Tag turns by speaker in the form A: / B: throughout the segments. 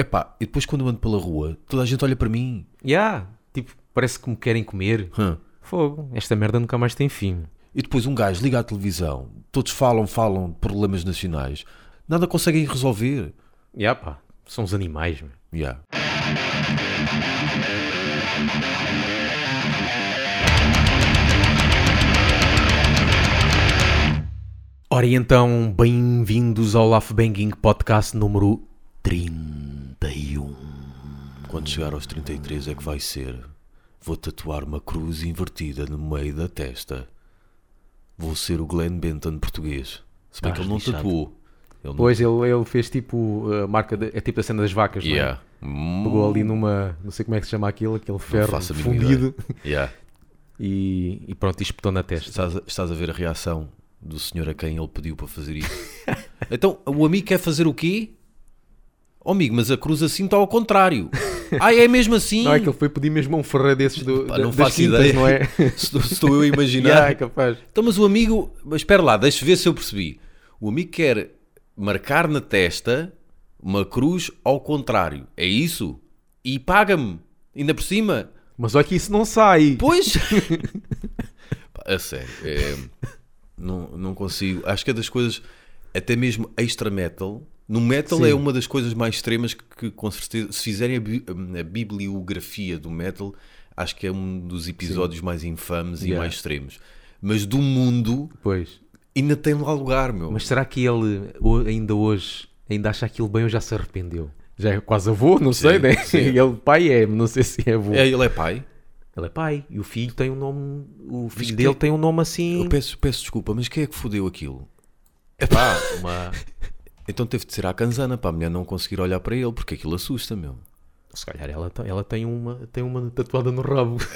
A: Epá, e depois quando eu ando pela rua, toda a gente olha para mim.
B: Yeah, tipo, parece que me querem comer.
A: Hã?
B: Fogo, esta merda nunca mais tem fim.
A: E depois um gajo liga à televisão, todos falam, falam de problemas nacionais, nada conseguem resolver.
B: Yeah, pá, são os animais, meu.
A: Yeah.
B: Ora, e então, bem-vindos ao Laugh Banging Podcast número 31.
A: Quando chegar aos 33 é que vai ser. Vou tatuar uma cruz invertida no meio da testa. Vou ser o Glenn Benton português. Se bem
B: Estás
A: que ele não
B: lixado.
A: tatuou. Ele.
B: Pois, ele, ele fez tipo a marca, de- é tipo a cena das vacas, não é?
A: Yeah. Hum,
B: Pegou ali numa, não sei como é que se chama aquilo, aquele ferro
A: faço a mínima
B: fundido
A: Yeah.
B: e, e pronto, e espetou na testa.
A: Estás, a- estás a ver a reação do senhor a quem ele pediu para fazer isso? então, o amigo quer fazer o quê? Oh, amigo, mas a cruz assim está ao contrário. ah, é mesmo assim?
B: Não é que ele foi pedir mesmo a um ferreiro desses do,
A: Pá,
B: da-
A: não faço
B: quintas,
A: ideia.
B: não é?
A: Estou, eu a imaginar.
B: yeah, é capaz.
A: Então, mas o amigo, mas espera lá, deixa ver se eu percebi. O amigo quer marcar na testa uma cruz ao contrário. É isso? E paga-me, ainda por cima.
B: Mas olha que isso não sai.
A: Pois. A sério, é, não, não consigo. Acho que é das coisas, até mesmo extra metal. No metal
B: Sim.
A: é uma das coisas mais extremas que, que, com certeza, se fizerem a, bi- a bibliografia do metal, acho que é um dos episódios mais infames e
B: Yeah.
A: mais extremos. Mas do mundo,
B: Pois.
A: ainda tem lá lugar, meu.
B: Mas será que ele ainda hoje ainda acha aquilo bem ou já se arrependeu? Já é quase avô, não sei, né?
A: sim.
B: Ele pai é, não sei se é avô.
A: É, ele é pai.
B: Ele é pai e o filho tem um nome. O filho
A: que-
B: dele tem um nome assim.
A: Eu peço, peço desculpa, mas quem é que fodeu aquilo?
B: Pá, uma.
A: Então teve de ser à canzana para a mulher não conseguir olhar para ele, porque aquilo assusta, meu.
B: Se calhar ela, tem- ela tem, uma, tem uma tatuada no rabo.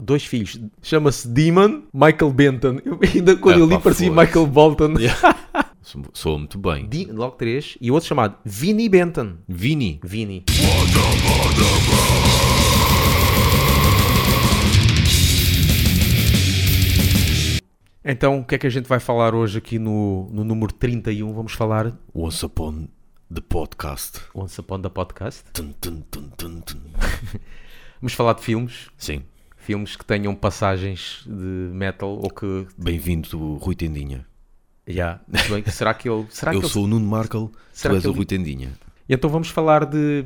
B: Dois filhos. Chama-se Demon Michael Benton. Eu, ainda quando
A: É,
B: eu li parecia. Michael Bolton.
A: Sou, sou muito bem.
B: Di- logo três. E o outro chamado Vinnie Benton.
A: Vini,
B: Vini. Então, o que é que a gente vai falar hoje aqui no, no número 31? Vamos falar
A: Once Upon the Podcast.
B: Once Upon the Podcast.
A: Tum, tum, tum, tum, tum.
B: Vamos falar de filmes.
A: Sim,
B: Filmes que tenham passagens de metal ou que...
A: bem-vindo, Rui Tendinha.
B: Yeah. se bem será que ele... Será
A: Eu
B: que ele-
A: sou o Nuno Markel, tu
B: Será
A: és
B: que
A: o
B: ele-
A: Rui Tendinha.
B: E então vamos falar de,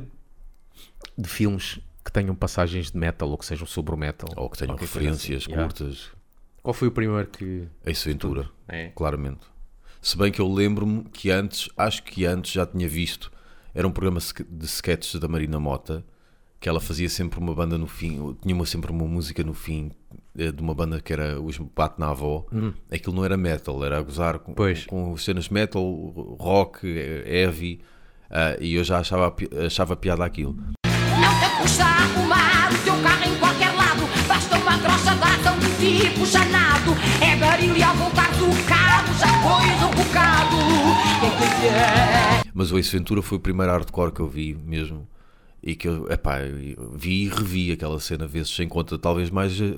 B: de filmes que tenham passagens de metal ou que sejam sobre o metal.
A: Ou que tenham
B: coisa
A: referências
B: assim. Yeah. Qual foi o primeiro que...
A: Ace Ventura,
B: É.
A: claramente. Se bem que eu lembro-me que antes, acho que antes já tinha visto, era um programa de sketches da Marina Mota, que ela fazia sempre uma banda no fim, tinha uma, sempre uma música no fim eh, de uma banda que era os Bate na Avó. Aquilo não era metal, era a gozar com,
B: Pois.
A: com cenas metal, rock, eh, heavy, ah, e eu já achava, achava piada aquilo.
C: Não te custa tipo chanado É barulho ao voltar do carro, já foi um bocado Quem quiser
A: Mas o Ace Ventura foi o primeiro hardcore que eu vi mesmo. E que eu, epá, eu vi e revi aquela cena vezes sem conta, talvez mais, eh,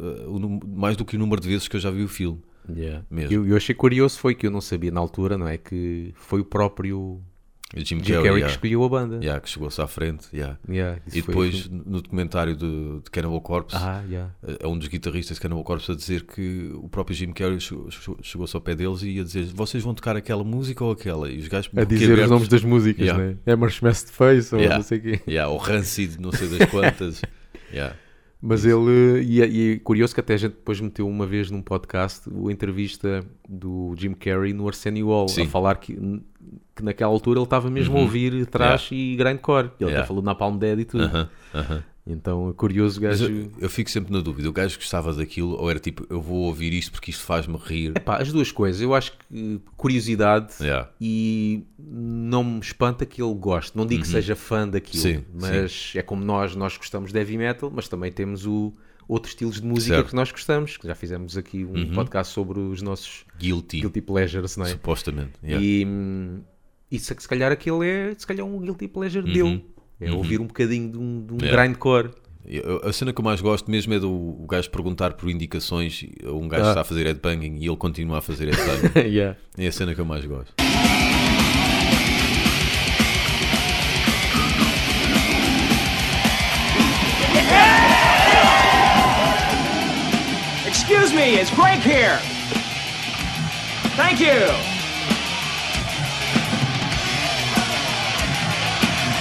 A: mais do que o número de vezes que eu já vi o filme. Mesmo.
B: Eu, eu achei curioso foi que eu não sabia na altura, não é? Que foi o próprio
A: Jim,
B: Jim
A: Carrey,
B: Carrey que
A: yeah,
B: escolheu a banda.
A: yeah, que chegou-se à frente. yeah.
B: Yeah, isso
A: E depois, no documentário de, de Cannibal Corpse,
B: Ah, yeah.
A: é um dos guitarristas de Cannibal Corpse a dizer que o próprio Jim Carrey chegou- chegou- chegou-se ao pé deles e ia dizer: Vocês vão tocar aquela música ou aquela? E os gajos
B: A dizer os
A: boquiabertos,
B: nomes das músicas,
A: Yeah.
B: né? É Marshmallow Face ou
A: Yeah.
B: não sei o quê.
A: Yeah, o Rancid, não sei das quantas. yeah.
B: Mas ele, e, é- e é curioso que até a gente depois meteu uma vez num podcast a entrevista do Jim Carrey no Arsenio Hall,
A: Sim.
B: a falar que, que naquela altura ele estava mesmo a ouvir trash e grindcore. Ele
A: Yeah.
B: até falou na Palm Dead e tudo.
A: Aham, aham.
B: Então curioso gajo.
A: eu, eu fico sempre na dúvida. O gajo gostava daquilo ou era tipo, eu vou ouvir isto porque isto faz-me rir.
B: As duas coisas, eu acho que curiosidade
A: Yeah.
B: e não me espanta que ele goste. Não digo que seja fã daquilo,
A: Uhum. Sim,
B: mas é como nós, nós gostamos de heavy metal, mas também temos o outros estilos de música
A: Certo. Uhum.
B: que nós gostamos, que já fizemos aqui um podcast sobre os nossos
A: Guilty,
B: guilty pleasures, não é?
A: supostamente. Yeah.
B: E, isso é que se calhar aquele é se calhar um guilty pleasure uhum. dele. É uhum. ouvir um bocadinho de um, de um
A: yeah.
B: grindcore.
A: A cena que eu mais gosto mesmo é do o gajo perguntar por indicações. Um gajo
B: ah.
A: está a fazer headbanging e ele continua a fazer headbanging.
B: yeah.
A: É a cena que eu mais gosto.
D: Excuse me, it's Greg here. Thank you.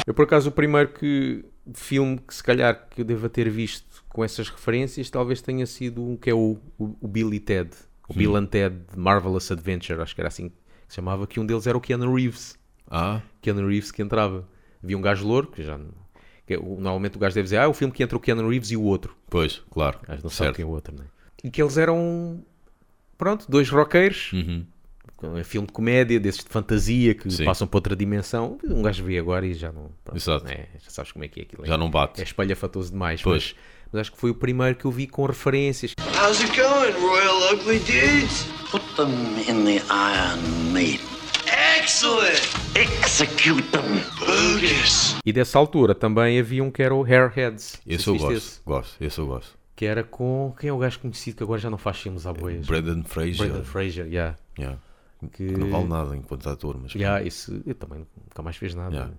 B: Eu, por acaso, o primeiro que, filme que se calhar que eu deva ter visto com essas referências talvez tenha sido um que é o, o, o Bill e Ted. O Bill and Ted Marvelous Adventure, acho que era assim que se chamava, que um deles era o Keanu Reeves.
A: Ah,
B: Keanu Reeves que entrava. Havia um gajo louro, que já... que o- normalmente o gajo deve dizer, ah, é o filme que entra o Keanu Reeves e o outro.
A: pois, claro.
B: Gajo não sabe
A: certo.
B: quem é o outro, né? E que eles eram, pronto, dois roqueiros,
A: Uhum.
B: Um filme de comédia, desses de fantasia, que
A: Sim.
B: passam para outra dimensão. Um gajo vê agora e já não... pronto,
A: Exato.
B: né? Já sabes como é que é aquilo.
A: Já não bate.
B: É espalhafatoso demais.
A: Pois.
B: Mas, mas acho que foi o primeiro que eu vi com referências.
E: How's it going, Royal Ugly Dudes?
F: Put them in the Iron Maiden.
E: Excellent!
F: Execute them.
E: Bogus!
B: E dessa altura também havia um que era o Hairheads.
A: Esse
B: se
A: eu gosto.
B: esse.
A: Gosto, esse eu gosto.
B: Que era com. Quem é o gajo conhecido que agora já não faz filmes à boias?
A: Brendan Fraser.
B: Brendan Fraser, yeah.
A: Yeah.
B: Que...
A: Não vale nada enquanto ator, mas.
B: Yeah, esse, eu também nunca mais fez nada.
A: Yeah.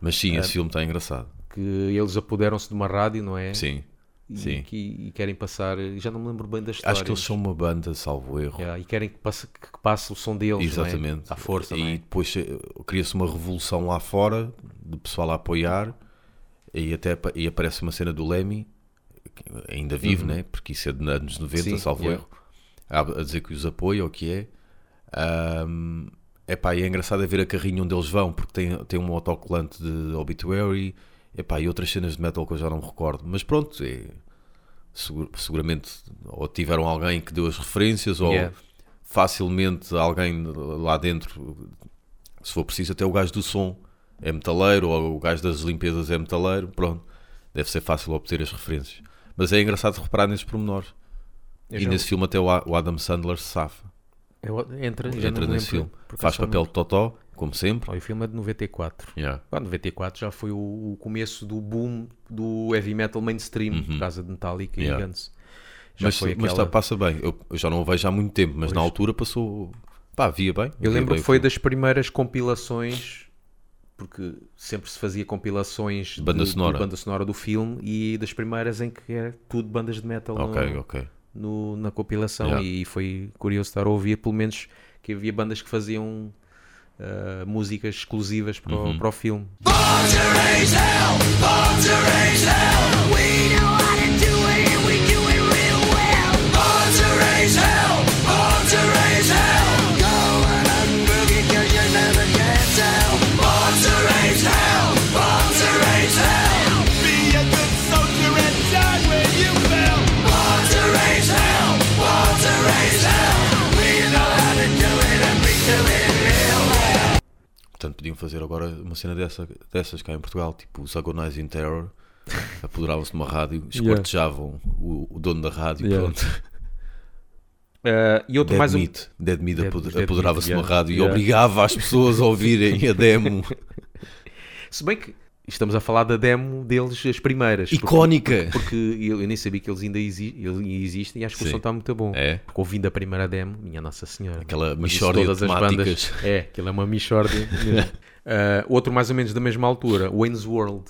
A: Mas sim, esse filme está engraçado.
B: Que eles apoderam-se de uma rádio, não é?
A: Sim,
B: E,
A: sim.
B: que- e querem passar. Já não me lembro bem da história.
A: Acho que eles são uma banda, salvo erro.
B: Yeah, e querem que passe, que passe o som deles.
A: Exatamente.
B: Não é? À força.
A: E
B: é?
A: depois eh, cria-se uma revolução lá fora, de pessoal a apoiar, e até e aparece uma cena do Lemmy, ainda vive, né? Porque isso é de anos 90,
B: Uhum. Sim,
A: salvo
B: yeah.
A: erro, a, a dizer que os apoia, ou o que é. Ahm, epá, e é engraçado é ver a carrinha onde eles vão, porque tem, tem um autocolante de Obituary, epá, e outras cenas de metal que eu já não me recordo. Mas pronto, é, segura- seguramente ou tiveram alguém que deu as referências, ou
B: Yeah.
A: facilmente alguém lá dentro, se for preciso, até o gajo do som é metaleiro, ou o gajo das limpezas é metaleiro, pronto, deve ser fácil obter as referências. Mas é engraçado reparar nesses pormenores.
B: Eu
A: E
B: já-
A: nesse filme até o Adam Sandler se safa.
B: É o- entra, já
A: Entra nesse filme. Faz papel de. Totó, como sempre.
B: Oh, o filme é de 94.
A: Yeah.
B: Ah, 94 já foi o, o começo do boom do heavy metal mainstream, por causa de Metallica
A: Uhum. Yeah.
B: e Guns. Já
A: Mas,
B: foi
A: mas
B: aquela-
A: tá- passa bem. Eu, eu já não o vejo há muito tempo, mas na altura passou. Pá, via bem.
B: Eu
A: via
B: lembro
A: bem
B: que foi das primeiras compilações, porque sempre se fazia compilações de
A: Banda
B: de
A: sonora.
B: banda sonora do filme e das primeiras em que era tudo bandas de metal no-
A: Ok, ok.
B: No- na compilação
A: Yeah.
B: e foi curioso estar a ouvir pelo menos que havia bandas que faziam ah, músicas exclusivas para, o-
A: Uhum.
B: para o filme.
A: Fazer agora uma cena dessa, dessas cá em Portugal, tipo os Agonizing Terror. Apoderavam-se numa rádio, esquartejavam o, o dono da rádio.
B: Yeah.
A: Pronto.
B: Ah, e outro
A: Dead
B: mais um,
A: Meat. Dead Meat
B: Dead- Dead
A: apoderava-se de
B: Meat,
A: uma
B: yeah.
A: rádio
B: Yeah.
A: e obrigava as pessoas a ouvirem a demo.
B: Se bem que estamos a falar da demo deles, as primeiras. porque-
A: Icónica!
B: Porque eu, eu nem sabia que eles ainda exi- existem e acho que o
A: Sim.
B: som está muito bom.
A: É?
B: Porque ouvindo a primeira demo, minha Nossa Senhora.
A: Aquela mixórdia de
B: todas as bandas- É, aquilo é uma mixórdia. mesmo. Ah, outro mais ou menos da mesma altura, Wayne's World,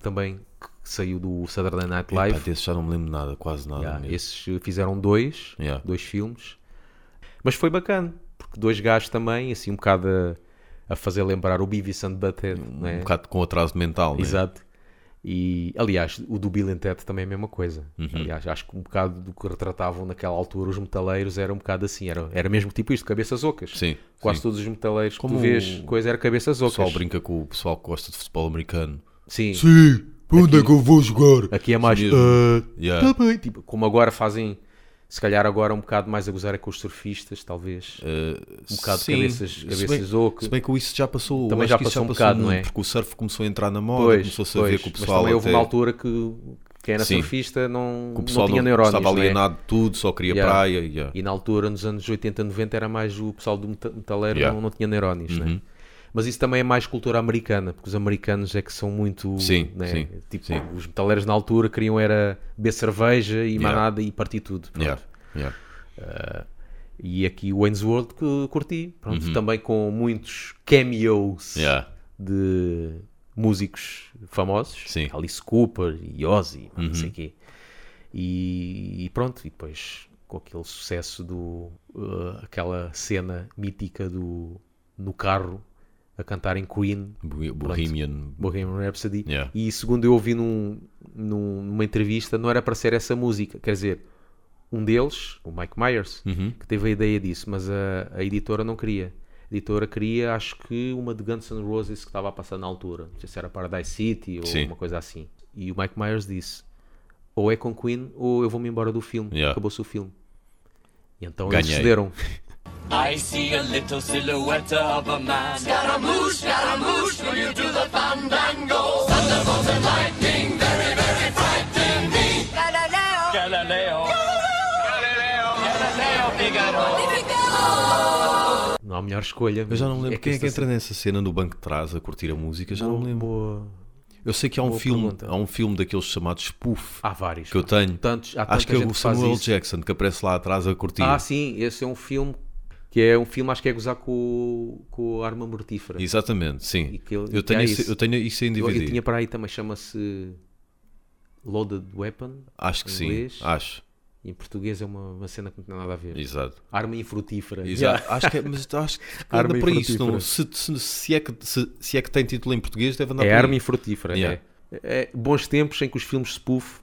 B: também, que saiu do Saturday Night
A: Live.
B: Live.
A: desse já não me lembro nada, quase nada.
B: Yeah, esses eh, fizeram dois,
A: Yeah.
B: dois filmes. Mas foi bacana, porque dois gajos também, assim um bocado a, a fazer lembrar o Beavis and Butthead, é?
A: Um bocado com atraso mental, né?
B: Exato. E, aliás, o do Bill and Ted também é a mesma coisa.
A: Uhum.
B: Aliás, acho que um bocado do que retratavam naquela altura os metaleiros era um bocado assim. Era, era mesmo tipo isto, cabeças ocas.
A: Sim,
B: Quase
A: sim.
B: todos os metaleiros
A: Como
B: que tu vês,
A: o-
B: coisa era cabeças
A: O
B: ocas.
A: pessoal brinca com o pessoal que gosta de futebol americano.
B: Sim.
A: Sim, para onde é que eu vou jogar?
B: Aqui é mais. "Ah,
A: Yeah.
B: tá bem", tipo, como agora fazem, se calhar agora um bocado mais a gozar é com os surfistas, talvez. um bocado de
A: Sim,
B: cabeças,
A: se
B: cabeças
A: bem,
B: ocas.
A: se bem que isso já passou.
B: Também já
A: que isso
B: passou um bocado, não é?
A: Porque o surf começou a entrar na moda,
B: Pois,
A: começou-se a ver que o
B: mas
A: pessoal.
B: também houve
A: até-
B: uma altura que quem era
A: Sim.
B: surfista não,
A: que o pessoal
B: não tinha neurónios.
A: estava
B: é?
A: alienado de tudo, só queria
B: Yeah.
A: praia. yeah.
B: E na altura, nos anos 80, 90, era mais o pessoal do meta- metaleiro
A: Yeah.
B: não, não tinha neurónios, né?
A: Uhum.
B: Mas isso também é mais cultura americana, porque os americanos é que são muito.
A: Sim,
B: né?
A: sim,
B: Tipo,
A: sim.
B: os metaleiros na altura queriam era beber cerveja e mais
A: Yeah.
B: e partir tudo. pronto.
A: Yeah, yeah.
B: E aqui o Wayne's World que curti, pronto, também com muitos cameos
A: Uhum.
B: De músicos famosos,
A: Sim. Uhum.
B: Alice Cooper e Ozzy, não sei o quê. E, e pronto, e depois com aquele sucesso do. uh, aquela cena mítica do. no carro a cantar em Queen,
A: Bo- Bohemian.
B: Bohemian Rhapsody.
A: Yeah.
B: E segundo eu ouvi num, num- numa entrevista, não era para ser essa música. Quer dizer, um deles, o Mike Myers,
A: Uhum.
B: que teve a ideia disso, mas a, a editora não queria. A editora queria, acho que, uma de Guns N' Roses que estava a passar na altura. Não sei se era Paradise City ou
A: Sim.
B: uma coisa assim. E o Mike Myers disse: ou é com Queen ou eu vou-me embora do filme.
A: Yeah.
B: Acabou-se o filme. E então
A: Ganhei.
B: eles cederam.
E: I see a little silhouette of a man. Scaramouche, Scaramouche, will you do the fandango? Thunderbolt and lightning, very, very frightening me. Galileo, Galileo, Galileo, Galileo, Figaro.
B: Não há melhor escolha.
A: Eu já não me lembro quem é que entra nessa cena no banco de trás a curtir a música, já não me lembro.
B: Boa.
A: Eu sei que há um
B: boa
A: filme,
B: pergunta.
A: há um filme daqueles chamados Spoof
B: Há vários.
A: que eu tenho.
B: Tantos, há
A: Acho que é o Samuel
B: isso.
A: Jackson que aparece lá atrás a curtir.
B: Ah, sim, esse é um filme que é um filme, acho que é gozar com, com a arma mortífera.
A: Exatamente, sim. Eu, tenho isso, eu tenho isso em
B: Eu,
A: DVD.
B: eu tinha para aí também, chama-se Loaded Weapon.
A: Acho que
B: em
A: sim,
B: inglês.
A: acho.
B: E em português é uma, uma cena que não tem nada a ver.
A: Exato.
B: Arma infrutífera.
A: Exato. Acho que é, mas acho que
B: Arma
A: para isso.
B: infrutífera.
A: Não, se, se, se é que, se, se é que tem título em português, deve andar
B: É
A: por aí.
B: arma infrutífera.
A: Yeah.
B: É. É bons tempos em que os filmes spoof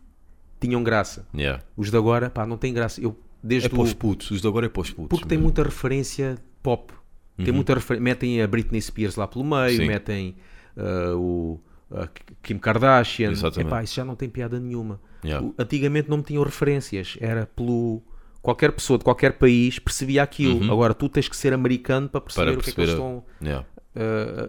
B: tinham graça.
A: Yeah.
B: Os de agora, pá, não tem graça. Eu, desde
A: É para os
B: o-
A: putos. Os de agora é para os putos.
B: Porque tem
A: mesmo.
B: muita referência pop. Tem muita refer... Metem a Britney Spears lá pelo meio,
A: Sim.
B: metem ah, o a Kim Kardashian.
A: Exatamente.
B: Epá, isso já não tem piada nenhuma.
A: Yeah.
B: O- Antigamente não metiam referências. Era pelo. Qualquer pessoa de qualquer país percebia aquilo. Agora tu tens que ser americano para perceber,
A: Uhum. Para
B: o que é que eles
A: perceber a-
B: estão
A: Yeah.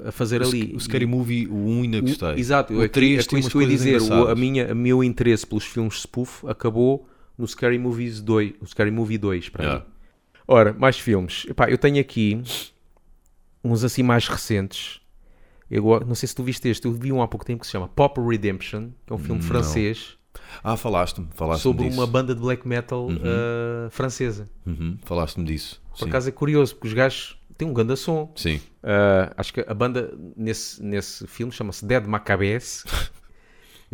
B: ah, a fazer ali.
A: O Scary Movie, o 1 ainda
B: O-
A: gostei.
B: Exato,
A: o
B: é,
A: 3
B: é com isso que eu ia dizer. O, a minha, o meu interesse pelos filmes spoof acabou no Scary Movies 2, o Scary Movie 2 para
A: Yeah.
B: mim. Ora, mais filmes. Epá, eu tenho aqui uns assim mais recentes. Eu go- não sei se tu viste este, eu vi um há pouco tempo que se chama Pop Redemption, que é um filme francês
A: Ah, falaste-me. Falaste
B: sobre
A: disso.
B: uma banda de black metal ah, francesa.
A: Uhum, Falaste-me disso.
B: Por
A: Sim.
B: acaso é curioso, porque os gajos têm um grande som.
A: Sim.
B: Uh, acho que a banda nesse, nesse filme chama-se Dead Macabées.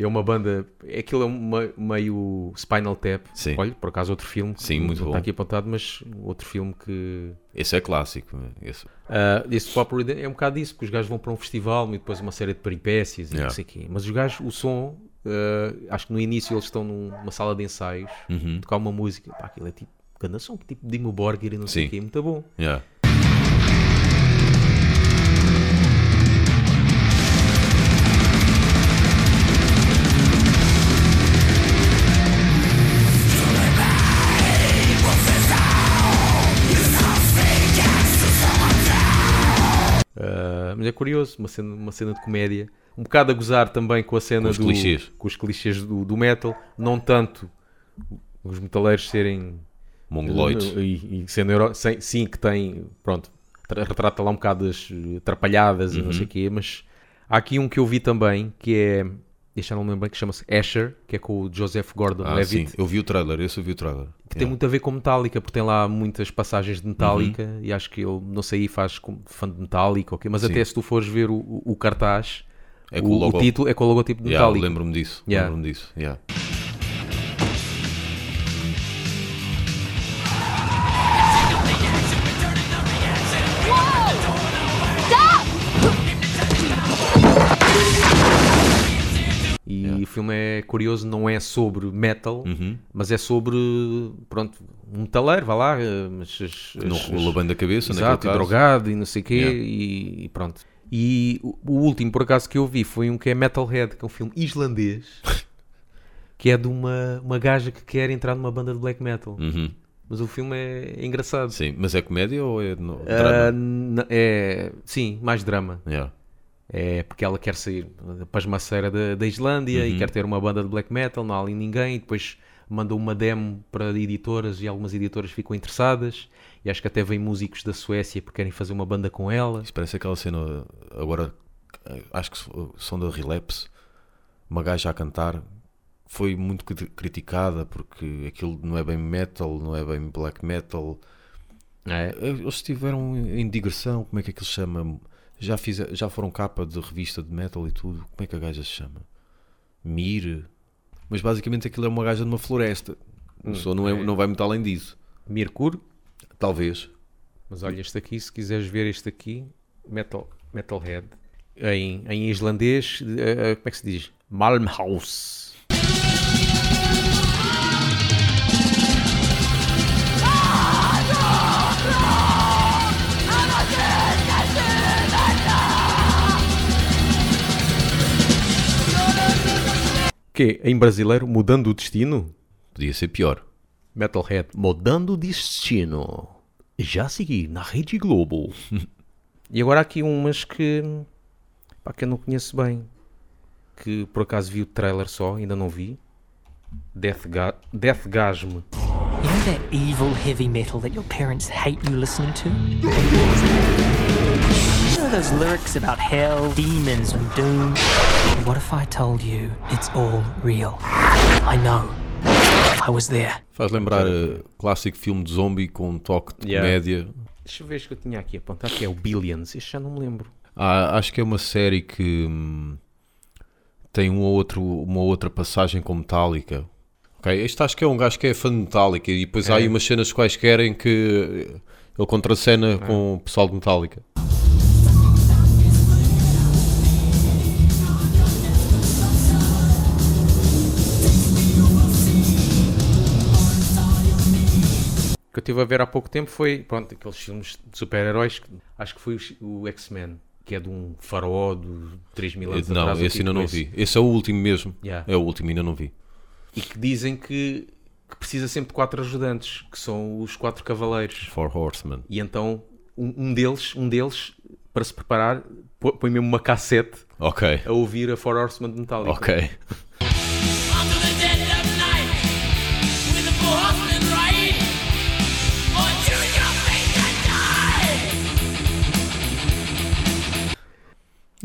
B: é uma banda. Aquilo é uma, meio Spinal Tap.
A: Sim.
B: Olha, por acaso outro filme.
A: Sim, muito bom.
B: Está aqui apontado, mas outro filme que.
A: Esse é clássico. Esse.
B: Uh, esse Pop é um bocado disso, porque os gajos vão para um festival e depois uma série de peripécias e
A: Yeah.
B: não sei o quê. Mas os gajos, o som, uh, acho que no início eles estão num- numa sala de ensaios,
A: Uhum.
B: tocar uma música. Pá, aquilo é tipo. Ganda som, tipo Dimo Borgir e não sei o quê, muito bom.
A: Yeah.
B: Mas é curioso, uma cena, uma cena de comédia. Um bocado a gozar também com a cena
A: Com os
B: do,
A: clichês.
B: com os clichês do, do metal. Não tanto os metaleiros serem.
A: Mongoloides.
B: E, e sendo euro, sem- sim, que tem. Pronto, tra- retrata lá um bocado as eh, atrapalhadas e não
A: Uhum.
B: sei o quê. Mas há aqui um que eu vi também que é. Deixa eu não me lembro bem, que chama-se Asher, que é com o Joseph Gordon
A: Ah, sim. Eu vi o trailer. Esse eu vi o trailer.
B: Que tem muito a ver com Metallica, porque tem lá muitas passagens de Metallica
A: Uhum.
B: e acho que ele, não sei, faz como fã de Metallica, ok? mas
A: Sim.
B: até se tu fores ver o, o- cartaz,
A: É
B: o,
A: com o logo-
B: o título é com o logotipo de
A: Yeah,
B: Metallica.
A: Lembro-me disso.
B: Yeah.
A: Lembro-me disso. Yeah.
B: Filme é curioso, não é sobre metal,
A: Uhum.
B: mas é sobre, pronto, um metaleiro, vá lá, eh, mas as-
A: não
B: as-
A: bem da cabeça,
B: Exato, e
A: caso.
B: drogado e não sei o quê,
A: Yeah.
B: e, e pronto. E o, o último, por acaso, que eu vi foi um que é Metalhead, que é um filme islandês, que é de uma, uma gaja que quer entrar numa banda de black metal.
A: Uhum.
B: Mas o filme é, engraçado.
A: Sim, mas é comédia ou é no...
B: Ah,
A: drama?
B: n- é, sim, mais drama.
A: Yeah.
B: É porque ela quer sair da pasmaceira da, da Islândia
A: Uhum.
B: e quer ter uma banda de black metal, não há ali ninguém, e depois manda uma demo para editoras e algumas editoras ficam interessadas. E acho que até vem músicos da Suécia porque querem fazer uma banda com ela.
A: Isso parece aquela cena agora acho que são da Relapse uma gaja a cantar foi muito cri- criticada porque aquilo não é bem metal, não é bem black metal.
B: É,
A: eles tiveram em digressão, como é que aquilo se chama já, fiz, já foram capa de revista de metal e tudo, como é que a gaja se chama? Mir mas basicamente aquilo é uma gaja numa floresta O som não, é, não vai muito além disso.
B: Mirkur.
A: Talvez.
B: Mas olha, este aqui, se quiseres ver este aqui, Metal, Metalhead, em, em islandês, eh, como é que se diz? Malmhaus. Que em brasileiro, mudando o destino?
A: Podia ser pior.
B: Metalhead. Mudando o destino. Já segui na Rede Globo. e agora há aqui umas que, pá, que eu não conheço bem. Que por acaso vi o trailer só, ainda não vi. Death, Ga Deathgasm.
G: You know that evil heavy metal that your parents hate you listening to? Know those lyrics about hell, demons, and doom? What if I told you it's all real? I know. I was there.
A: Faz lembrar uh, clássico filme de zombie com um toque de
B: Yeah.
A: comédia.
B: Deixa eu ver este que eu tinha aqui apontado, que é o Billions. Este já não me lembro.
A: Ah, acho que é uma série que hum, tem um ou outro, uma outra passagem com Metallica. Ok, este acho que é um gajo que é fã de Metallica e depois há aí umas cenas quaisquer em que ele contracena com o pessoal de Metallica.
B: Que eu estive a ver há pouco tempo foi, pronto, aqueles filmes de super-heróis. que- Acho que foi o, o X-Men, que é de um faraó de 3 mil anos
A: não,
B: atrás. o
A: esse ainda não
B: esse.
A: vi. Esse é o último mesmo.
B: Yeah.
A: É o último, ainda não vi.
B: E que dizem que, que precisa sempre de quatro ajudantes, que são os quatro cavaleiros.
A: Four Horsemen.
B: E então um, um deles, um deles, para se preparar, põe mesmo uma cassete
A: Ok,
B: a ouvir a Four Horsemen de Metallica.
A: ok.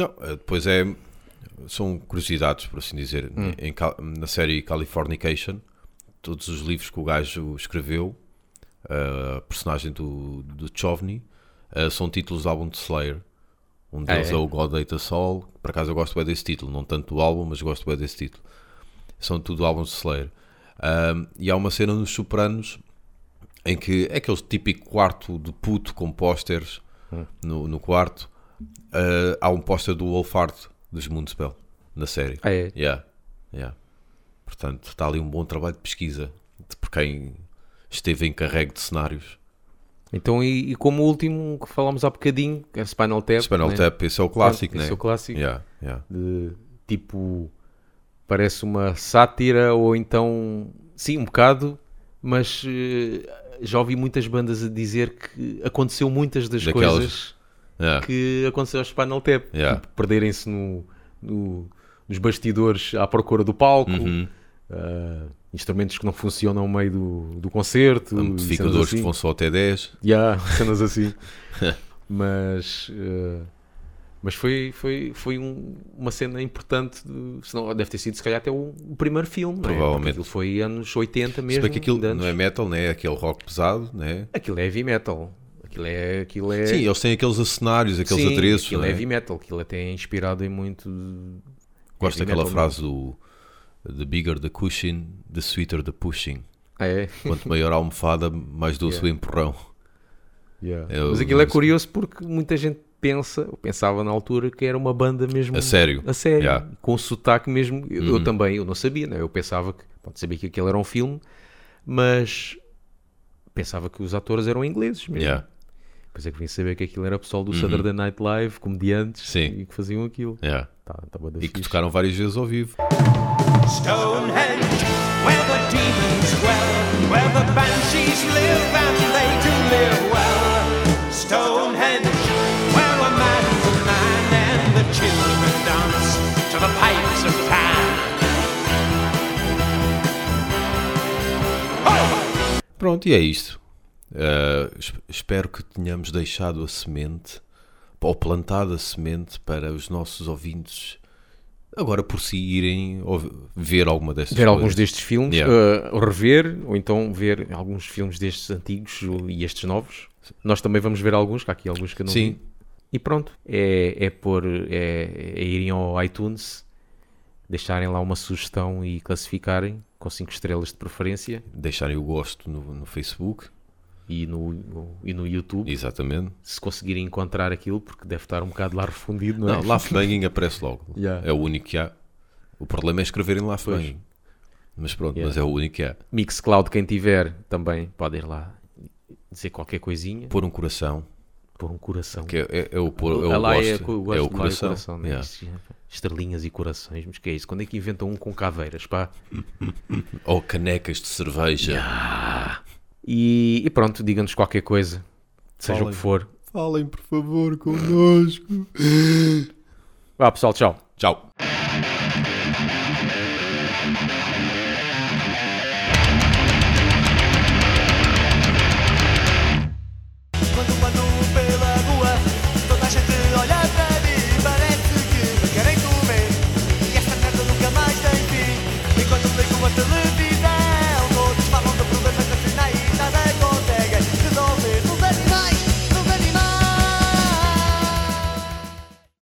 A: Não, eh, depois é. São curiosidades, por assim dizer. Em Cal- na série Californication, todos os livros que o gajo escreveu, eh, a personagem do, do Chovny, eh, são títulos do álbum de Slayer. Um deles
B: é?
A: é? o God Us All. Por acaso eu gosto bem desse título, não tanto do álbum, mas gosto bem desse título. São tudo álbuns de Slayer. E há uma cena nos Sopranos em que é aquele típico quarto de puto com pósteres no, no quarto. Ah, há um póster do Wolfhard dos Moonspell na série.
B: Ah, é?
A: Yeah, yeah. Portanto, está ali um bom trabalho de pesquisa de por quem esteve em carrego de cenários.
B: Então, e, e como o último que falámos há bocadinho, é Spinal Tap.
A: Spinal
B: né?
A: Tap, esse é o clássico,
B: Esse
A: né?
B: é o clássico.
A: Yeah, yeah.
B: de tipo parece uma sátira ou então sim um bocado mas eh, já ouvi muitas bandas a dizer que aconteceu muitas das
A: Daquelas-
B: coisas
A: Yeah.
B: que aconteceu ao Spinal Tap
A: Yeah.
B: tipo, perderem-se no, no- nos bastidores à procura do palco
A: Uhum.
B: ah, instrumentos que não funcionam no meio do, do concerto
A: Amplificadores
B: assim.
A: que vão só até 10.
B: Yeah, cenas assim. mas eh, mas foi, foi, foi um- uma cena importante. de- senão deve ter sido, se calhar, até o, o primeiro filme. é?
A: Provavelmente.
B: Porque aquilo foi anos 80
A: Se
B: mesmo.
A: bem que aquilo
B: anos.
A: não é metal, né? é aquele rock pesado, né?
B: Aquilo é heavy metal. Aquilo é. Aquilo é...
A: Sim, eles têm aqueles cenários, aqueles
B: Sim,
A: adereços.
B: Aquilo
A: né?
B: é heavy metal. Aquilo até é inspirado em muito.
A: Gosto daquela frase do The bigger the cushion, the sweeter the pushing.
B: Ah, é?
A: Quanto maior a almofada, mais doce o empurrão.
B: Yeah.
A: É o-
B: Mas aquilo é curioso porque muita gente pensa, ou pensava na altura, que era uma banda mesmo.
A: A sério?
B: A sério.
A: Yeah.
B: Com sotaque mesmo. Eu, eu
A: Uhum.
B: também, eu não sabia, né? Eu pensava que. Pode saber que aquilo era um filme, mas pensava que os atores eram ingleses mesmo.
A: Yeah.
B: Depois é que vim saber que aquilo era pessoal do Saturday Night Live, comediantes,
A: Sim.
B: e que faziam aquilo.
A: Yeah.
B: Tá, tá
A: E que
B: fixe.
A: tocaram várias vezes ao vivo.
D: Stonehenge, where the demons dwell, where the banshees live and they do live well. Stonehenge, where a man's a man and the children dance to the pipes of Pan.
A: Pronto, e é isto. Uh, es- espero que tenhamos deixado a semente, ou plantado a semente para os nossos ouvintes, agora por si irem ver alguma destas
B: Ver
A: coisas.
B: alguns destes filmes,
A: Yeah.
B: uh, rever, ou então ver alguns filmes destes antigos e estes novos. Nós também vamos ver alguns, que há aqui alguns que eu não
A: Sim.
B: vi. E pronto, é, é pôr, é, é irem ao iTunes, deixarem lá uma sugestão e classificarem com 5 estrelas de preferência
A: Deixarem o gosto no, no Facebook.
B: E no, no- e no YouTube,
A: Exatamente.
B: se conseguirem encontrar aquilo, porque deve estar um bocado lá refundido, não é?
A: Não, Laugh Banging aparece logo.
B: Yeah.
A: É o único que há. O problema é escreverem Laugh Banging. Mas pronto,
B: Yeah.
A: mas é o único que há.
B: Mixcloud, quem tiver, também pode ir lá dizer qualquer coisinha,
A: Pôr um coração.
B: pôr um coração.
A: Que é, é, é o pôr. É
B: Ah, lá é,
A: gosto,
B: eu gosto
A: é o
B: de lá é
A: coração.
B: né?
A: yeah.
B: Estrelinhas e corações, mas que é isso? Quando é que inventam um com caveiras, pá?
A: Ou canecas de cerveja.
B: E, e pronto, digam-nos qualquer coisa, seja o
A: Falem.
B: que for.
A: Falem, por favor, connosco.
B: Vá pessoal, tchau.
A: Tchau.